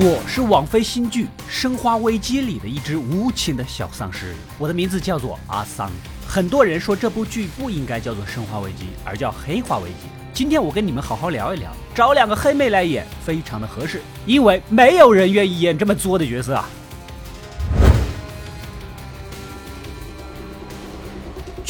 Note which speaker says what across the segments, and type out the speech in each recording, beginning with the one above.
Speaker 1: 我是网飞新剧《生化危机》里的一只无情的小丧尸，我的名字叫做阿桑。很多人说这部剧不应该叫做《生化危机》，而叫《黑化危机》。今天我跟你们好好聊一聊，找两个黑妹来演，非常的合适，因为没有人愿意演这么作的角色啊。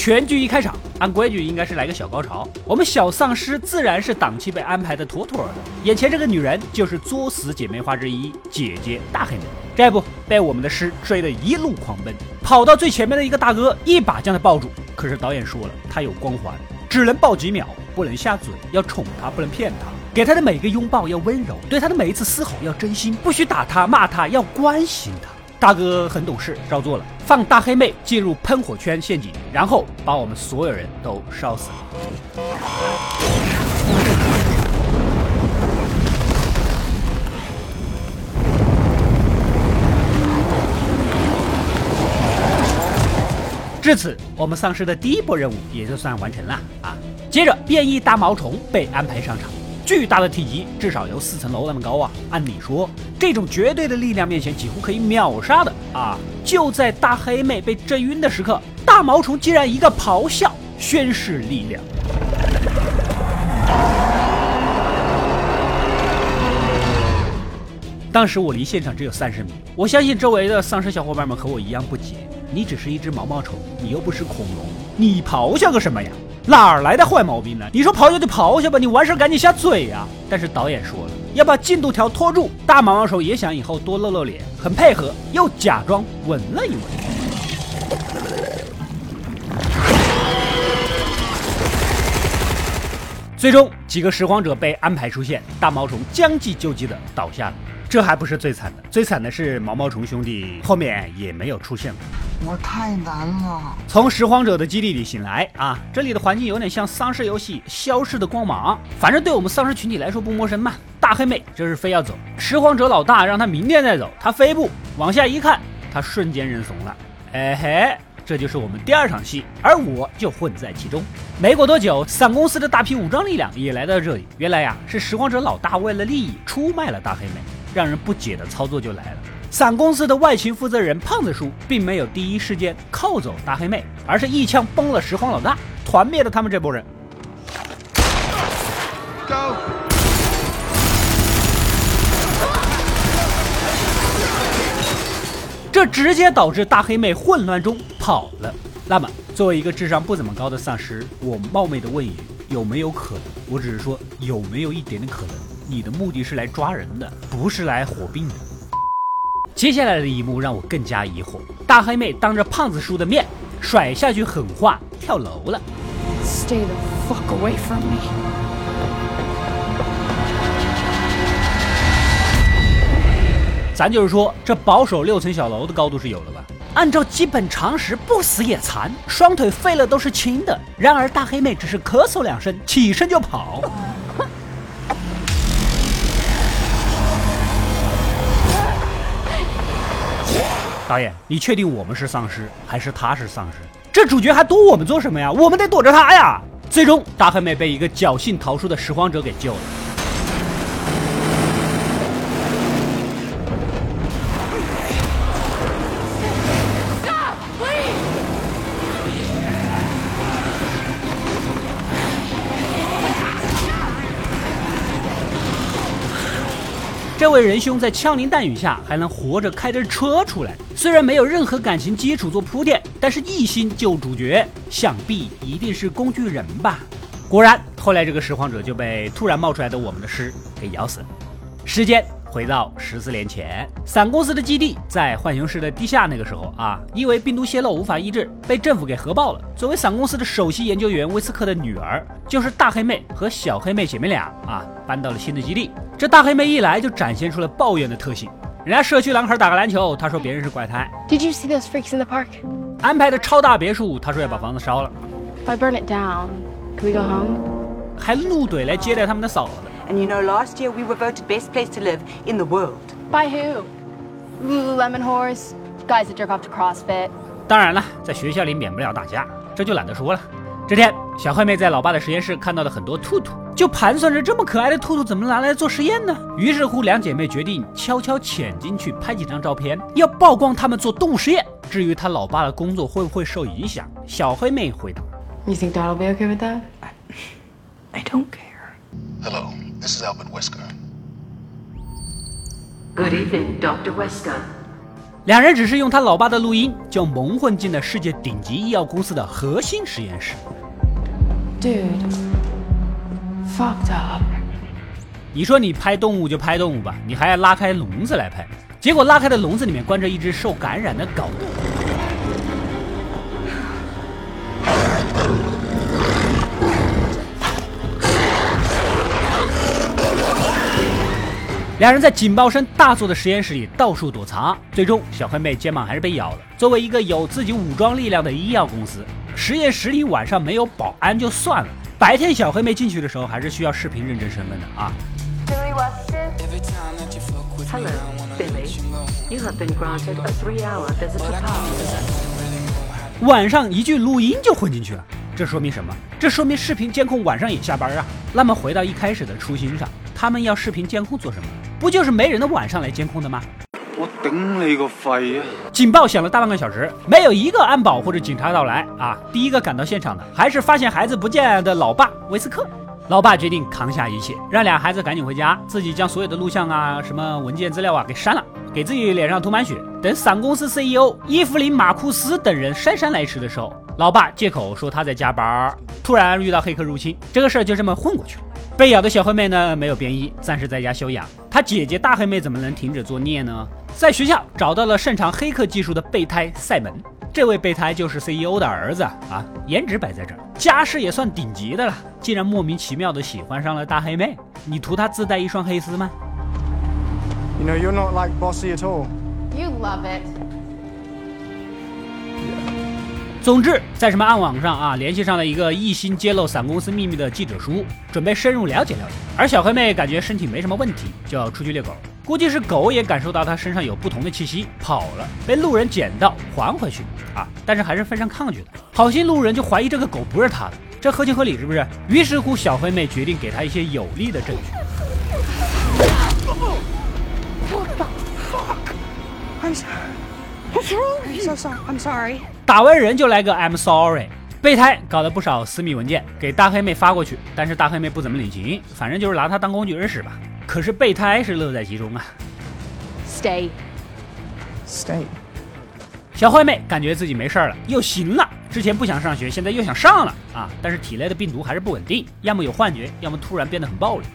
Speaker 1: 全剧一开场，按规矩应该是来个小高潮。我们小丧尸自然是档期被安排的妥妥的。眼前这个女人就是作死姐妹花之一，姐姐大黑妹。这不被我们的尸追得一路狂奔，跑到最前面的一个大哥一把将她抱住。可是导演说了，她有光环，只能抱几秒，不能下嘴，要宠她，不能骗她，给她的每个拥抱要温柔，对她的每一次嘶吼要真心，不许打她骂她，要关心她。大哥很懂事，照做了，放大黑妹进入喷火圈陷阱，然后把我们所有人都烧死了。至此，我们丧尸的第一波任务也就算完成了啊！接着，变异大毛虫被安排上场。巨大的体积，至少有四层楼那么高啊！按理说，这种绝对的力量面前，几乎可以秒杀的啊！就在大黑妹被震晕的时刻，大毛虫竟然一个咆哮，宣示力量。当时我离现场只有三十米，我相信周围的丧尸小伙伴们和我一样不解：你只是一只毛毛虫，你又不是恐龙，你咆哮个什么呀？哪儿来的坏毛病呢？你说咆哮就咆哮吧，你完事赶紧下嘴呀！但是导演说了，要把进度条拖住。大毛毛虫也想以后多露露脸，很配合，又假装闻了一闻。最终几个拾荒者被安排出现，大毛虫将计就计的倒下了。这还不是最惨的，最惨的是毛毛虫兄弟后面也没有出现了。
Speaker 2: 我太难了。
Speaker 1: 从拾荒者的基地里醒来啊，这里的环境有点像丧尸游戏《消失的光芒》，反正对我们丧尸群体来说不陌生嘛。大黑妹这是非要走，拾荒者老大让他明天再走，他非不往下一看，他瞬间认怂了。哎嘿，这就是我们第二场戏，而我就混在其中。没过多久，伞公司的大批武装力量也来到这里。原来呀，是拾荒者老大为了利益出卖了大黑妹，让人不解的操作就来了。伞公司的外勤负责人胖子叔并没有第一时间扣走大黑妹，而是一枪崩了拾荒老大，团灭了他们这波人。这直接导致大黑妹混乱中跑了。那么，作为一个智商不怎么高的丧尸，我冒昧的问一句：有没有可能？我只是说有没有一点点可能，你的目的是来抓人的，不是来火并的？接下来的一幕让我更加疑惑：大黑妹当着胖子叔的面甩下句狠话，跳楼了。Stay the fuck away from me！咱就是说，这保守六层小楼的高度是有了吧？按照基本常识，不死也残，双腿废了都是轻的。然而大黑妹只是咳嗽两声，起身就跑。导演，你确定我们是丧尸，还是他是丧尸？这主角还躲我们做什么呀？我们得躲着他呀！最终，大黑妹被一个侥幸逃出的拾荒者给救了。这位仁兄在枪林弹雨下还能活着开着车出来，虽然没有任何感情基础做铺垫，但是一心救主角，想必一定是工具人吧。果然，后来这个拾荒者就被突然冒出来的我们的尸给咬死了。时间回到十四年前，伞公司的基地在浣熊市的地下。那个时候啊，因为病毒泄露无法医治，被政府给核爆了。作为伞公司的首席研究员威斯克的女儿，就是大黑妹和小黑妹姐妹俩啊，搬到了新的基地。这大黑妹一来就展现出了抱怨的特性。人家社区男孩打个篮球，他说别人是怪胎。
Speaker 3: Did you see those freaks in the park？
Speaker 1: 安排的超大别墅，他说要把房子烧了。
Speaker 3: If I burn it down, can we go home？
Speaker 1: 还怒怼来接待他们的嫂子。
Speaker 4: And you know, last year we were voted best place to live in the world.
Speaker 3: By who? Lululemon horse, guys that jerk off to CrossFit.
Speaker 1: 当然了，在学校里免不了打架，这就懒得说了。这天，小黑妹在老爸的实验室看到了很多兔兔。就盘算着这么可爱的兔兔怎么拿来做实验呢？于是乎，两姐妹决定悄悄潜进去拍几张照片，要曝光他们做动物实验。至于他老爸的工作会不会受影响，小黑妹回答
Speaker 3: ：“You think Dad will be okay with that?
Speaker 4: I don't care.
Speaker 5: Hello, this is Albert Wesker.
Speaker 6: Good evening, Dr. Wesker.
Speaker 1: 两人只是用他老爸的录音，就蒙混进了世界顶级医药公司的核心实验室。
Speaker 3: Dude。” fucked up。
Speaker 1: 你说你拍动物就拍动物吧，你还要拉开笼子来拍，结果拉开的笼子里面关着一只受感染的狗。两人在警报声大作的实验室里到处躲藏，最终小黑妹肩膀还是被咬了。作为一个有自己武装力量的医药公司，实验室里晚上没有保安就算了。白天小黑妹进去的时候，还是需要视频认证身份的啊。
Speaker 6: Hello, Billy. You have been granted a three-hour visitor pass.
Speaker 1: 晚上一句录音就混进去了，这说明什么？这说明视频监控晚上也下班啊。那么回到一开始的初心上，他们要视频监控做什么？不就是没人的晚上来监控的吗？
Speaker 7: 我顶你个肺呀！
Speaker 1: 警报响了大半个小时，没有一个安保或者警察到来啊！第一个赶到现场的还是发现孩子不见的老爸维斯克。老爸决定扛下一切，让俩孩子赶紧回家，自己将所有的录像啊、什么文件资料啊给删了，给自己脸上涂满血。等伞公司 CEO 伊芙琳马库斯等人姗姗来迟的时候，老爸借口说他在加班，突然遇到黑客入侵，这个事儿就这么混过去了。被咬的小黑妹呢，没有变异，暂时在家休养。她姐姐大黑妹怎么能停止作孽呢？在学校找到了擅长黑客技术的备胎赛门，这位备胎就是 CEO 的儿子啊，颜值摆在这儿，家世也算顶级的了，竟然莫名其妙的喜欢上了大黑妹，你图他自带一双黑丝吗
Speaker 8: ？You know you're not like bossy at all.
Speaker 3: You love it.
Speaker 1: 总之，在什么暗网上啊，联系上了一个一心揭露伞公司秘密的记者叔，准备深入了解了解。而小黑妹感觉身体没什么问题，就要出去遛狗。估计是狗也感受到她身上有不同的气息，跑了，被路人捡到还回去啊，但是还是非常抗拒的。好心路人就怀疑这个狗不是他的，这合情合理是不是？于是乎，小黑妹决定给他一些有力的证据。What the fuck?
Speaker 4: I'm what's wrong? I'm so sorry. I'm sorry.
Speaker 1: 打完人就来个 I'm sorry。备胎搞了不少私密文件给大黑妹发过去，但是大黑妹不怎么领情，反正就是拿她当工具人使吧。可是备胎是乐在其中啊。
Speaker 3: Stay.
Speaker 8: Stay.
Speaker 1: 小坏妹感觉自己没事了，又行了。之前不想上学，现在又想上了啊！但是体内的病毒还是不稳定，要么有幻觉，要么突然变得很暴力。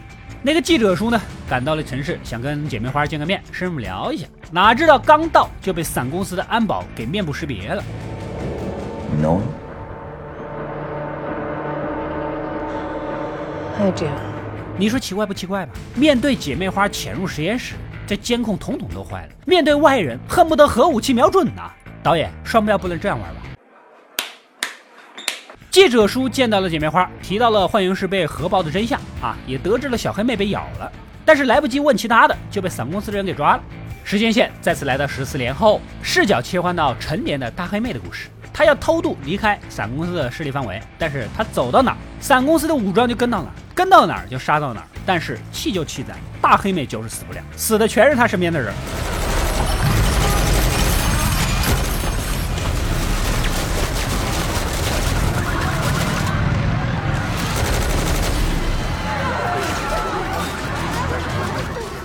Speaker 1: 那个记者叔呢，赶到了城市，想跟姐妹花见个面，深入聊一下。哪知道刚到就被伞公司的安保给面部识别了。
Speaker 2: No。
Speaker 3: I do。
Speaker 1: 你说奇怪不奇怪吧？面对姐妹花潜入实验室，这监控统统都坏了。面对外人，恨不得核武器瞄准呢！导演，双标不能这样玩吧？记者叔见到了姐妹花，提到了幻影室被核爆的真相啊，也得知了小黑妹被咬了，但是来不及问其他的，就被伞公司的人给抓了。时间线再次来到十四年后，视角切换到成年的大黑妹的故事。他要偷渡离开伞公司的势力范围，但是他走到哪，伞公司的武装就跟到哪，跟到哪儿就杀到哪儿。但是气就气在大黑妹就是死不了，死的全是他身边的人。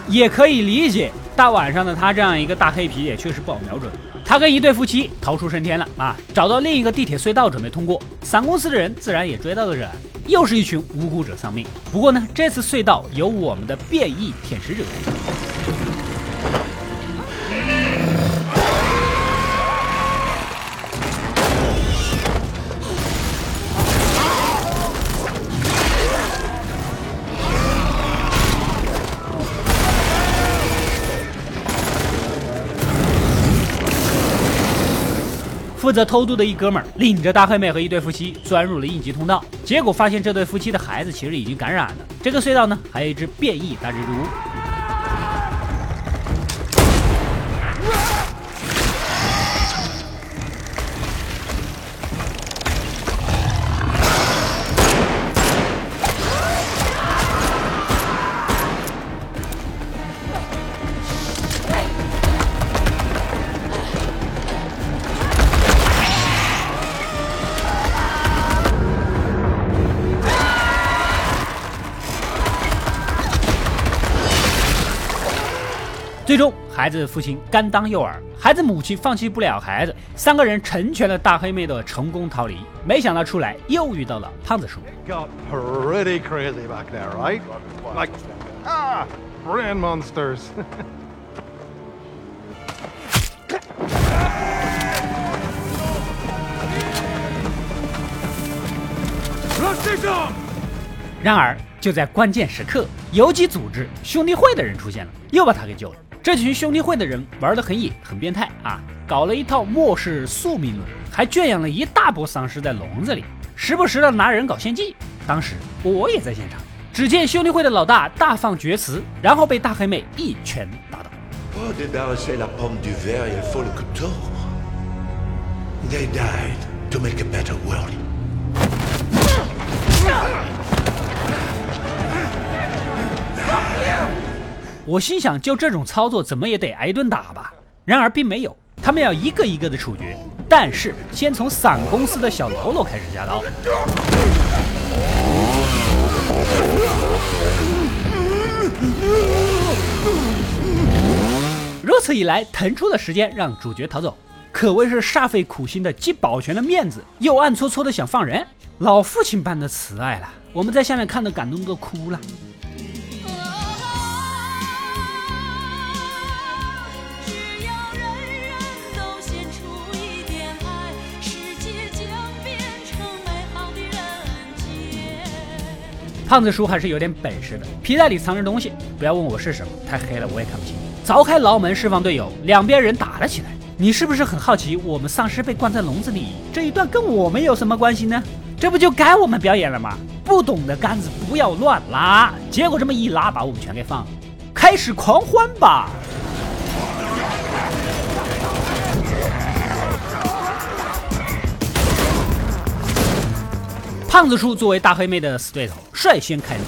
Speaker 1: 也可以理解，大晚上的他这样一个大黑皮也确实不好瞄准。他跟一对夫妻逃出升天了啊，找到另一个地铁隧道准备通过，伞公司的人自然也追到了这，又是一群无辜者丧命。不过呢，这次隧道由我们的变异舔食者。负责偷渡的一哥们儿领着大黑妹和一对夫妻钻入了应急通道，结果发现这对夫妻的孩子其实已经感染了。这个隧道呢，还有一只变异大蜘蛛。孩子父亲甘当诱饵，孩子母亲放弃不了孩子，三个人成全了大黑妹的成功逃离。没想到出来又遇到了胖子叔。
Speaker 9: got pretty crazy back there, right? Like, ah, brain monsters. Let's take them!
Speaker 1: 然而，就在关键时刻，游击组织兄弟会的人出现了，又把他给救了。这群兄弟会的人玩得很野，很变态啊！搞了一套末世宿命论，还圈养了一大波丧尸在笼子里，时不时的拿人搞献祭。当时我也在现场，只见兄弟会的老大大放厥词，然后被大黑妹一拳打倒。我心想，就这种操作，怎么也得挨顿打吧。然而并没有，他们要一个一个的处决，但是先从伞公司的小喽啰开始下刀。如此一来，腾出了时间让主角逃走，可谓是煞费苦心的，既保全了面子，又暗搓搓的想放人，老父亲般的慈爱了。我们在下面看的感动都哭了。胖子叔还是有点本事的，皮带里藏着东西，不要问我是什么，太黑了我也看不清。凿开牢门释放队友，两边人打了起来。你是不是很好奇，我们丧尸被关在笼子里这一段跟我们有什么关系呢？这不就该我们表演了吗？不懂的杆子不要乱拉，结果这么一拉，把我们全给放了。开始狂欢吧！胖子叔作为大黑妹的死对头，率先开路。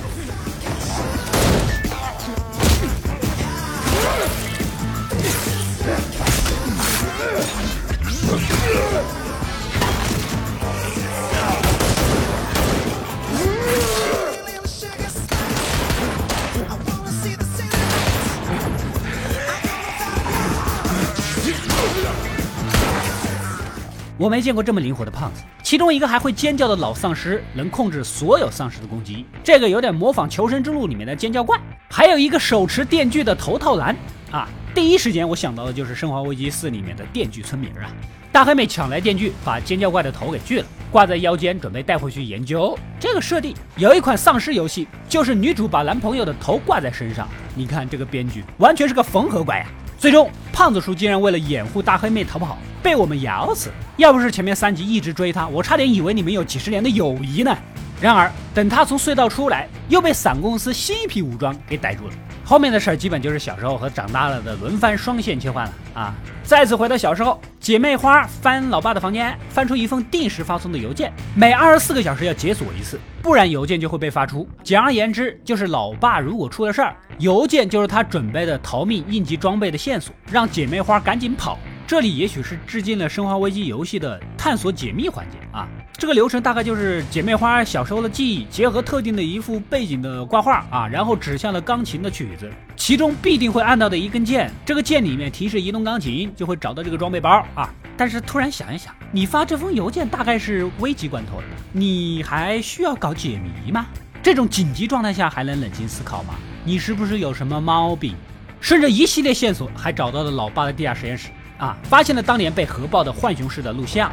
Speaker 1: 我没见过这么灵活的胖子，其中一个还会尖叫的老丧尸，能控制所有丧尸的攻击，这个有点模仿《求生之路》里面的尖叫怪。还有一个手持电锯的头套男啊，第一时间我想到的就是《生化危机四》里面的电锯村民啊。大黑妹抢来电锯，把尖叫怪的头给锯了，挂在腰间，准备带回去研究。这个设定有一款丧尸游戏，就是女主把男朋友的头挂在身上。你看这个编剧完全是个缝合怪呀、最终，胖子叔竟然为了掩护大黑妹逃跑，被我们咬死。要不是前面三集一直追他，我差点以为你们有几十年的友谊呢。然而，等他从隧道出来，又被伞公司新一批武装给逮住了。后面的事儿基本就是小时候和长大了的轮番双线切换了啊！再次回到小时候，姐妹花翻老爸的房间，翻出一封定时发送的邮件，每二十四个小时要解锁一次，不然邮件就会被发出。简而言之，就是老爸如果出了事儿，邮件就是他准备的逃命应急装备的线索，让姐妹花赶紧跑。这里也许是致敬了《生化危机》游戏的探索解密环节啊。这个流程大概就是姐妹花小时候的记忆结合特定的一幅背景的挂画啊，然后指向了钢琴的曲子，其中必定会按到的一根键，这个键里面提示移动钢琴，就会找到这个装备包啊。但是突然想一想，你发这封邮件大概是危急关头了，你还需要搞解谜吗？这种紧急状态下还能冷静思考吗？你是不是有什么毛病？顺着一系列线索，还找到了老爸的地下实验室啊，发现了当年被核爆的浣熊市的录像。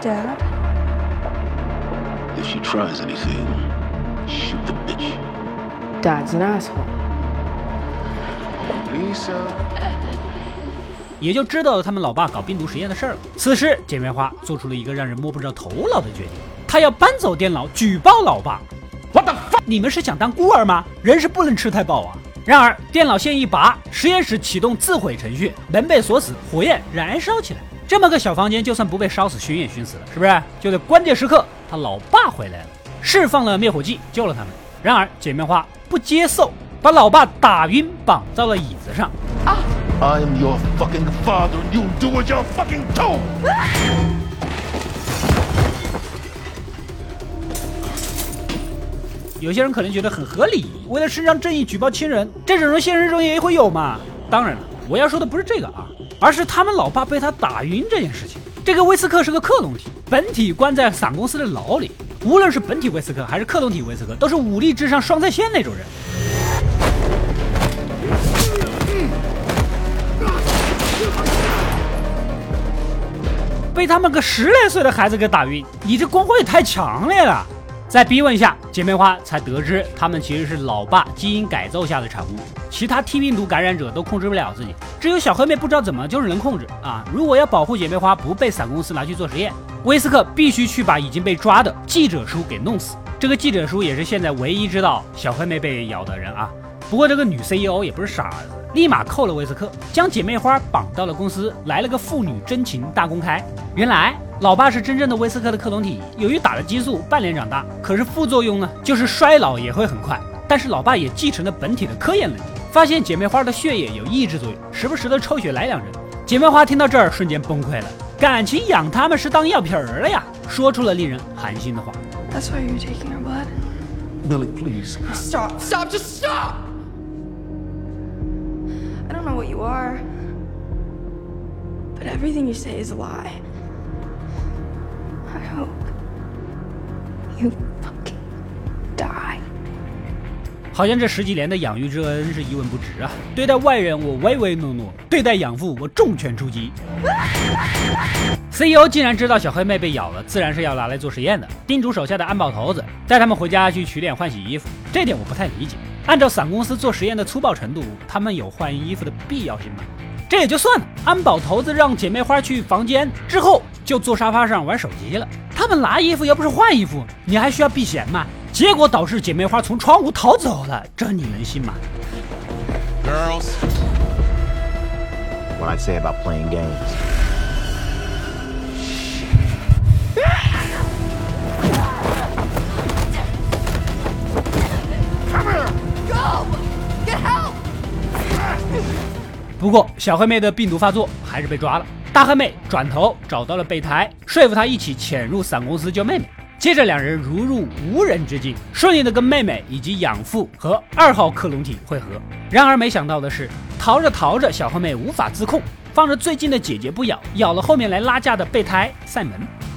Speaker 10: Dad?
Speaker 2: If she tries anything, shoot the bitch.
Speaker 3: Dad's an asshole.
Speaker 2: Lisa.
Speaker 1: 也就知道了他们老爸搞病毒实验的事儿了。此时，姐妹花做出了一个让人摸不着头脑的决定，她要搬走电脑，举报老爸。我的 fuck！你们是想当孤儿吗？人是不能吃太饱啊！然而，电脑线一拔，实验室启动自毁程序，门被锁死，火焰燃烧起来。这么个小房间，就算不被烧死，熏也熏死了，是不是？就在关键时刻，他老爸回来了，释放了灭火剂，救了他们。然而，姐妹花不接受，把老爸打晕，绑到了椅子上。
Speaker 11: I am your fucking father. You do what you're fucking told.
Speaker 1: 有些人可能觉得很合理，为了伸张正义举报亲人，这种人现实中也会有嘛？当然了，我要说的不是这个啊，而是他们老爸被他打晕这件事情。这个威斯克是个克隆体，本体关在伞公司的牢里。无论是本体威斯克还是克隆体威斯克，都是武力至上双在线那种人。被他们个十来岁的孩子给打晕，你这光辉也太强烈了！在逼问下，姐妹花才得知他们其实是老爸基因改造下的产物，其他 T 病毒感染者都控制不了自己，只有小黑妹不知道怎么就是能控制啊！如果要保护姐妹花不被伞公司拿去做实验，威斯克必须去把已经被抓的记者叔给弄死。这个记者叔也是现在唯一知道小黑妹被咬的人啊！不过这个女 CEO 也不是傻子，立马扣了威斯克，将姐妹花绑到了公司，来了个父女真情大公开。原来老爸是真正的威斯克的克隆体，由于打了激素，半脸长大，可是副作用呢，就是衰老也会很快。但是老爸也继承了本体的科研能力，发现姐妹花的血液有抑制作用，时不时的抽血来两人。姐妹花听到这儿瞬间崩溃了，感情养他们是当药瓶儿了呀，说出了令人寒心的话。
Speaker 10: That's why you're taking her blood?
Speaker 2: Millie, please.
Speaker 10: Stop! Stop! Just stop! Don't know what you are, but everything you say is a lie. I hope you fucking die.
Speaker 1: 好像这十几年的养育之恩是一文不值啊！对待外人我唯唯诺诺，对待养父我重拳出击。CEO 既然知道小黑妹被咬了，自然是要拿来做实验的，叮嘱手下的安保头子带他们回家去取点换洗衣服。这点我不太理解，按照伞公司做实验的粗暴程度，他们有换衣服的必要性吗？这也就算了，安保头子让姐妹花去房间之后，就坐沙发上玩手机了。他们拿衣服又不是换衣服，你还需要避嫌吗？结果导致姐妹花从窗户逃走了，这你能信吗
Speaker 12: ？Girls. What I say about playing games.
Speaker 1: 不过小黑妹的病毒发作，还是被抓了。大黑妹转头找到了备胎，说服他一起潜入伞公司救妹妹。接着两人如入无人之境，顺利的跟妹妹以及养父和二号克隆体会合。然而没想到的是，逃着逃着，小黑妹无法自控，放着最近的姐姐不咬，咬了后面来拉架的备胎塞门。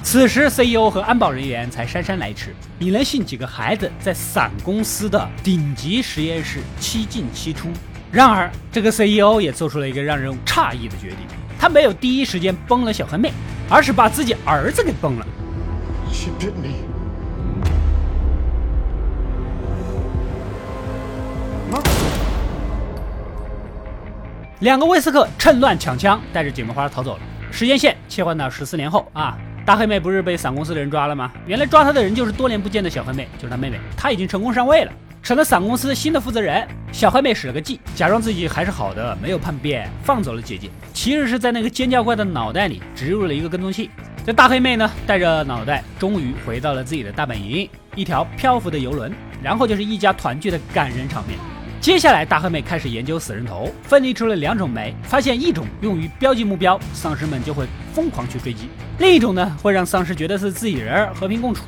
Speaker 1: 此时 CEO 和安保人员才姗姗来迟。你能信几个孩子在伞公司的顶级实验室七进七出？然而，这个 CEO 也做出了一个让人诧异的决定，他没有第一时间崩了小黑妹，而是把自己儿子给崩了。
Speaker 9: She bit me.
Speaker 1: 两个威斯克趁乱抢枪，带着姐妹花逃走了。时间线切换到十四年后啊，大黑妹不是被伞公司的人抓了吗？原来抓她的人就是多年不见的小黑妹，就是她妹妹。她已经成功上位了，成了伞公司新的负责人。小黑妹使了个计，假装自己还是好的，没有叛变，放走了姐姐。其实是在那个尖叫怪的脑袋里植入了一个跟踪器。这大黑妹呢，带着脑袋，终于回到了自己的大本营，一条漂浮的游轮。然后就是一家团聚的感人场面。接下来，大黑妹开始研究死人头，分离出了两种酶，发现一种用于标记目标，丧尸们就会疯狂去追击；另一种呢，会让丧尸觉得是自己人，和平共处。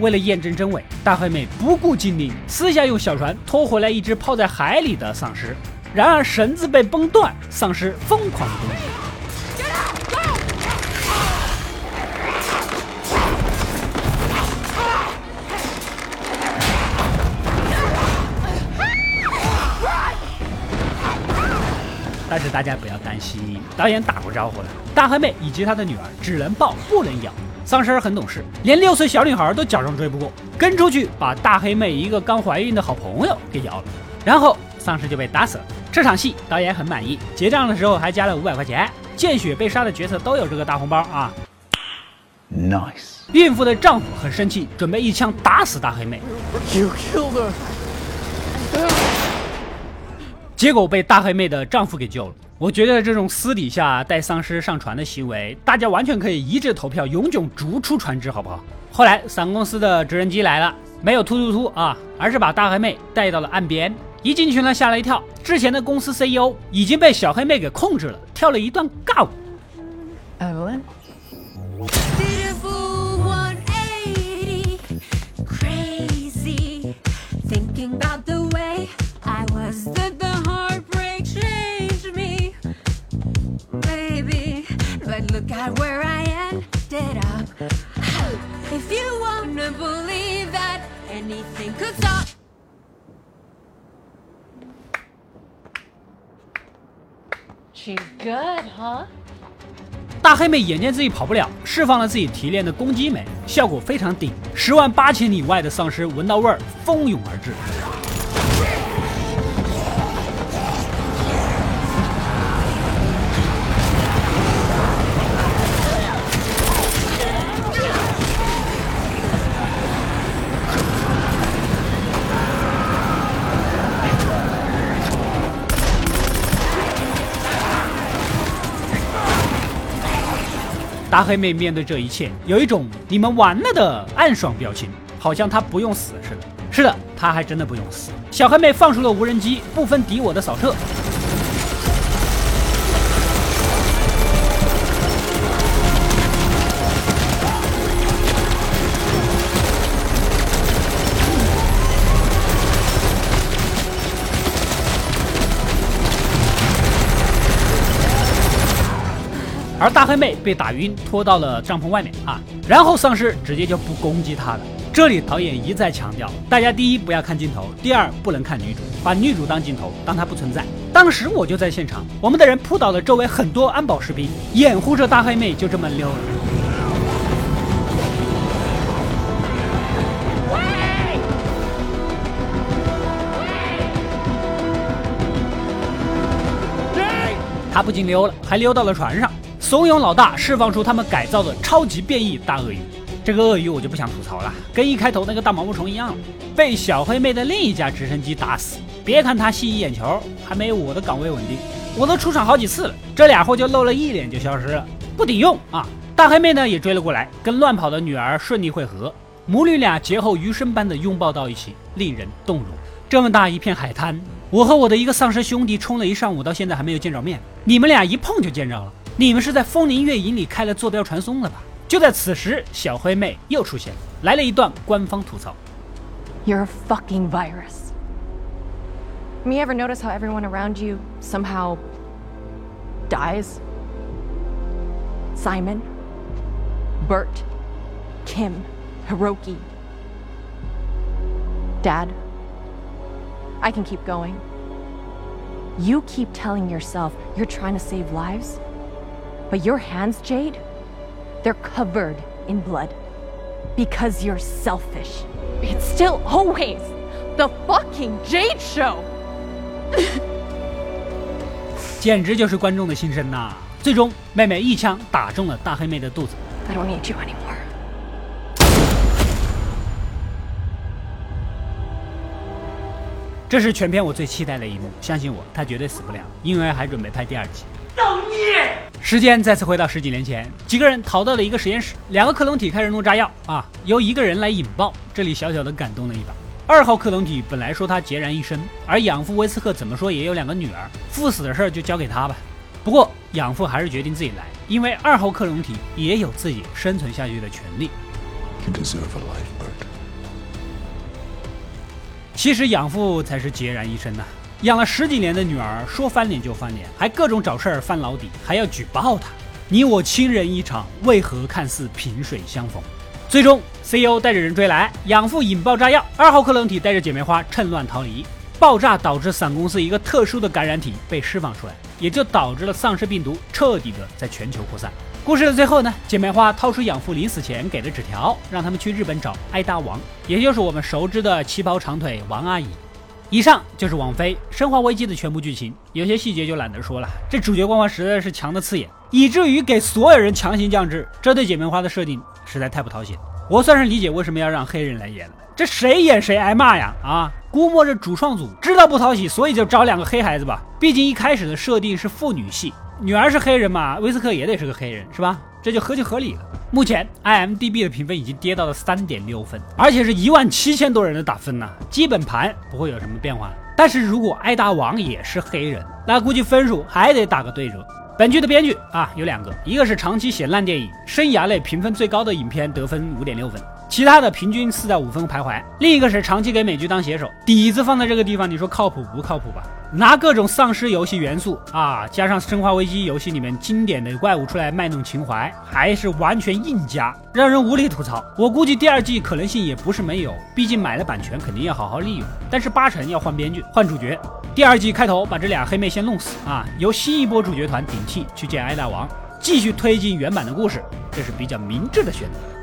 Speaker 1: 为了验证真伪，大黑妹不顾禁令，私下用小船拖回来一只泡在海里的丧尸。然而绳子被崩断，丧尸疯狂攻击。大家不要担心，导演打过招呼了，大黑妹以及她的女儿只能抱不能咬。丧尸很懂事，连六岁小女孩都假装追不过，跟出去把大黑妹一个刚怀孕的好朋友给咬了，然后丧尸就被打死了。这场戏导演很满意，结账的时候还加了五百块钱。见血被杀的角色都有这个大红包啊
Speaker 2: ！Nice.
Speaker 1: 孕妇的丈夫很生气，准备一枪打死大黑妹
Speaker 8: ，You killed her.
Speaker 1: 结果被大黑妹的丈夫给救了。我觉得这种私底下带丧尸上船的行为，大家完全可以一致投票，永久逐出船只，好不好？后来，伞公司的直升机来了，没有突突突啊，而是把大黑妹带到了岸边。一进去呢，吓了一跳，之前的公司 CEO 已经被小黑妹给控制了，跳了一段尬舞。
Speaker 10: Evelyn。
Speaker 13: About the way I was the. At where I ended up. If you wanna believe that anything could stop.
Speaker 1: she's good，哈大黑妹眼见自己跑不了，释放了自己提炼的公鸡酶，效果非常顶。十万八千里外的丧尸闻到味儿，蜂拥而至。大黑妹面对这一切，有一种“你们完了”的暗爽表情，好像她不用死似的。是的，她还真的不用死。小黑妹放出了无人机，不分敌我的扫射。而大黑妹被打晕，拖到了帐篷外面啊，然后丧尸直接就不攻击她了。这里导演一再强调，大家第一不要看镜头，第二不能看女主，把女主当镜头，当她不存在。当时我就在现场，我们的人扑倒了周围很多安保士兵，掩护着大黑妹就这么溜了。他不仅溜了，还溜到了船上。怂恿老大释放出他们改造的超级变异大鳄鱼。这个鳄鱼我就不想吐槽了，跟一开头那个大毛毛虫一样，被小黑妹的另一架直升机打死。别看它吸引眼球，还没有我的岗位稳定。我都出场好几次了，这俩货就露了一脸就消失了，不顶用啊！大黑妹呢也追了过来，跟乱跑的女儿顺利会合，母女俩劫后余生般的拥抱到一起，令人动容。这么大一片海滩，我和我的一个丧尸兄弟冲了一上午，到现在还没有见着面，你们俩一碰就见着了。你们是在风林月影里开了坐标传送了吧？就在此时，小黑妹又出现了，来了一段官方吐槽：“
Speaker 3: You're a fucking virus. Me ever notice how everyone around you somehow dies? Simon, Bert, Kim, Hiroki, Dad. I can keep going. You keep telling yourself you're trying to save lives. But your hands, Jade, they're covered in blood. Because you're selfish. It's still always the fucking Jade Show!
Speaker 1: 简直就是观众的心声呐！最终，妹妹一枪打中了大黑妹的肚子。
Speaker 3: I don't need you anymore.
Speaker 1: 这是全片我最期待的一幕，相信我，她绝对死不了，因为还准备拍第二集。造孽！时间再次回到十几年前，几个人逃到了一个实验室，两个克隆体开始弄炸药啊，由一个人来引爆。这里小小的感动了一把。二号克隆体本来说他孑然一身，而养父威斯克怎么说也有两个女儿，赴死的事儿就交给他吧。不过养父还是决定自己来，因为二号克隆体也有自己生存下去的权利。
Speaker 2: You deserve a life, Bert.
Speaker 1: 其实养父才是孑然一身呐、养了十几年的女儿，说翻脸就翻脸，还各种找事儿翻老底，还要举报他。你我亲人一场，为何看似萍水相逢？最终，CEO 带着人追来，养父引爆炸药，二号克隆体带着姐妹花趁乱逃离。爆炸导致伞公司一个特殊的感染体被释放出来，也就导致了丧尸病毒彻底的在全球扩散。故事的最后呢，姐妹花掏出养父临死前给的纸条，让他们去日本找哀大王，也就是我们熟知的旗袍长腿王阿姨。以上就是网飞《生化危机》的全部剧情，有些细节就懒得说了。这主角光环实在是强的刺眼，以至于给所有人强行降智，这对姐妹花的设定实在太不讨喜。我算是理解为什么要让黑人来演了，这谁演谁挨骂呀！啊，估摸着主创组知道不讨喜，所以就找两个黑孩子吧。毕竟一开始的设定是父女戏，女儿是黑人嘛，威斯克也得是个黑人，是吧？这就合情合理了。目前 IMDB 的评分已经跌到了三点六分，而且是一万七千多人的打分呐、基本盘不会有什么变化。但是如果艾达王也是黑人，那估计分数还得打个对折。本剧的编剧啊有两个，一个是长期写烂电影，生涯内评分最高的影片得分五点六分，其他的平均四到五分徘徊；另一个是长期给美剧当写手，底子放在这个地方，你说靠谱不靠谱吧？拿各种丧尸游戏元素啊，加上《生化危机》游戏里面经典的怪物出来卖弄情怀，还是完全硬加，让人无力吐槽。我估计第二季可能性也不是没有，毕竟买了版权肯定要好好利用，但是八成要换编剧、换主角。第二季开头把这俩黑妹先弄死啊，由新一波主角团顶替去见艾大王，继续推进原版的故事，这是比较明智的选择。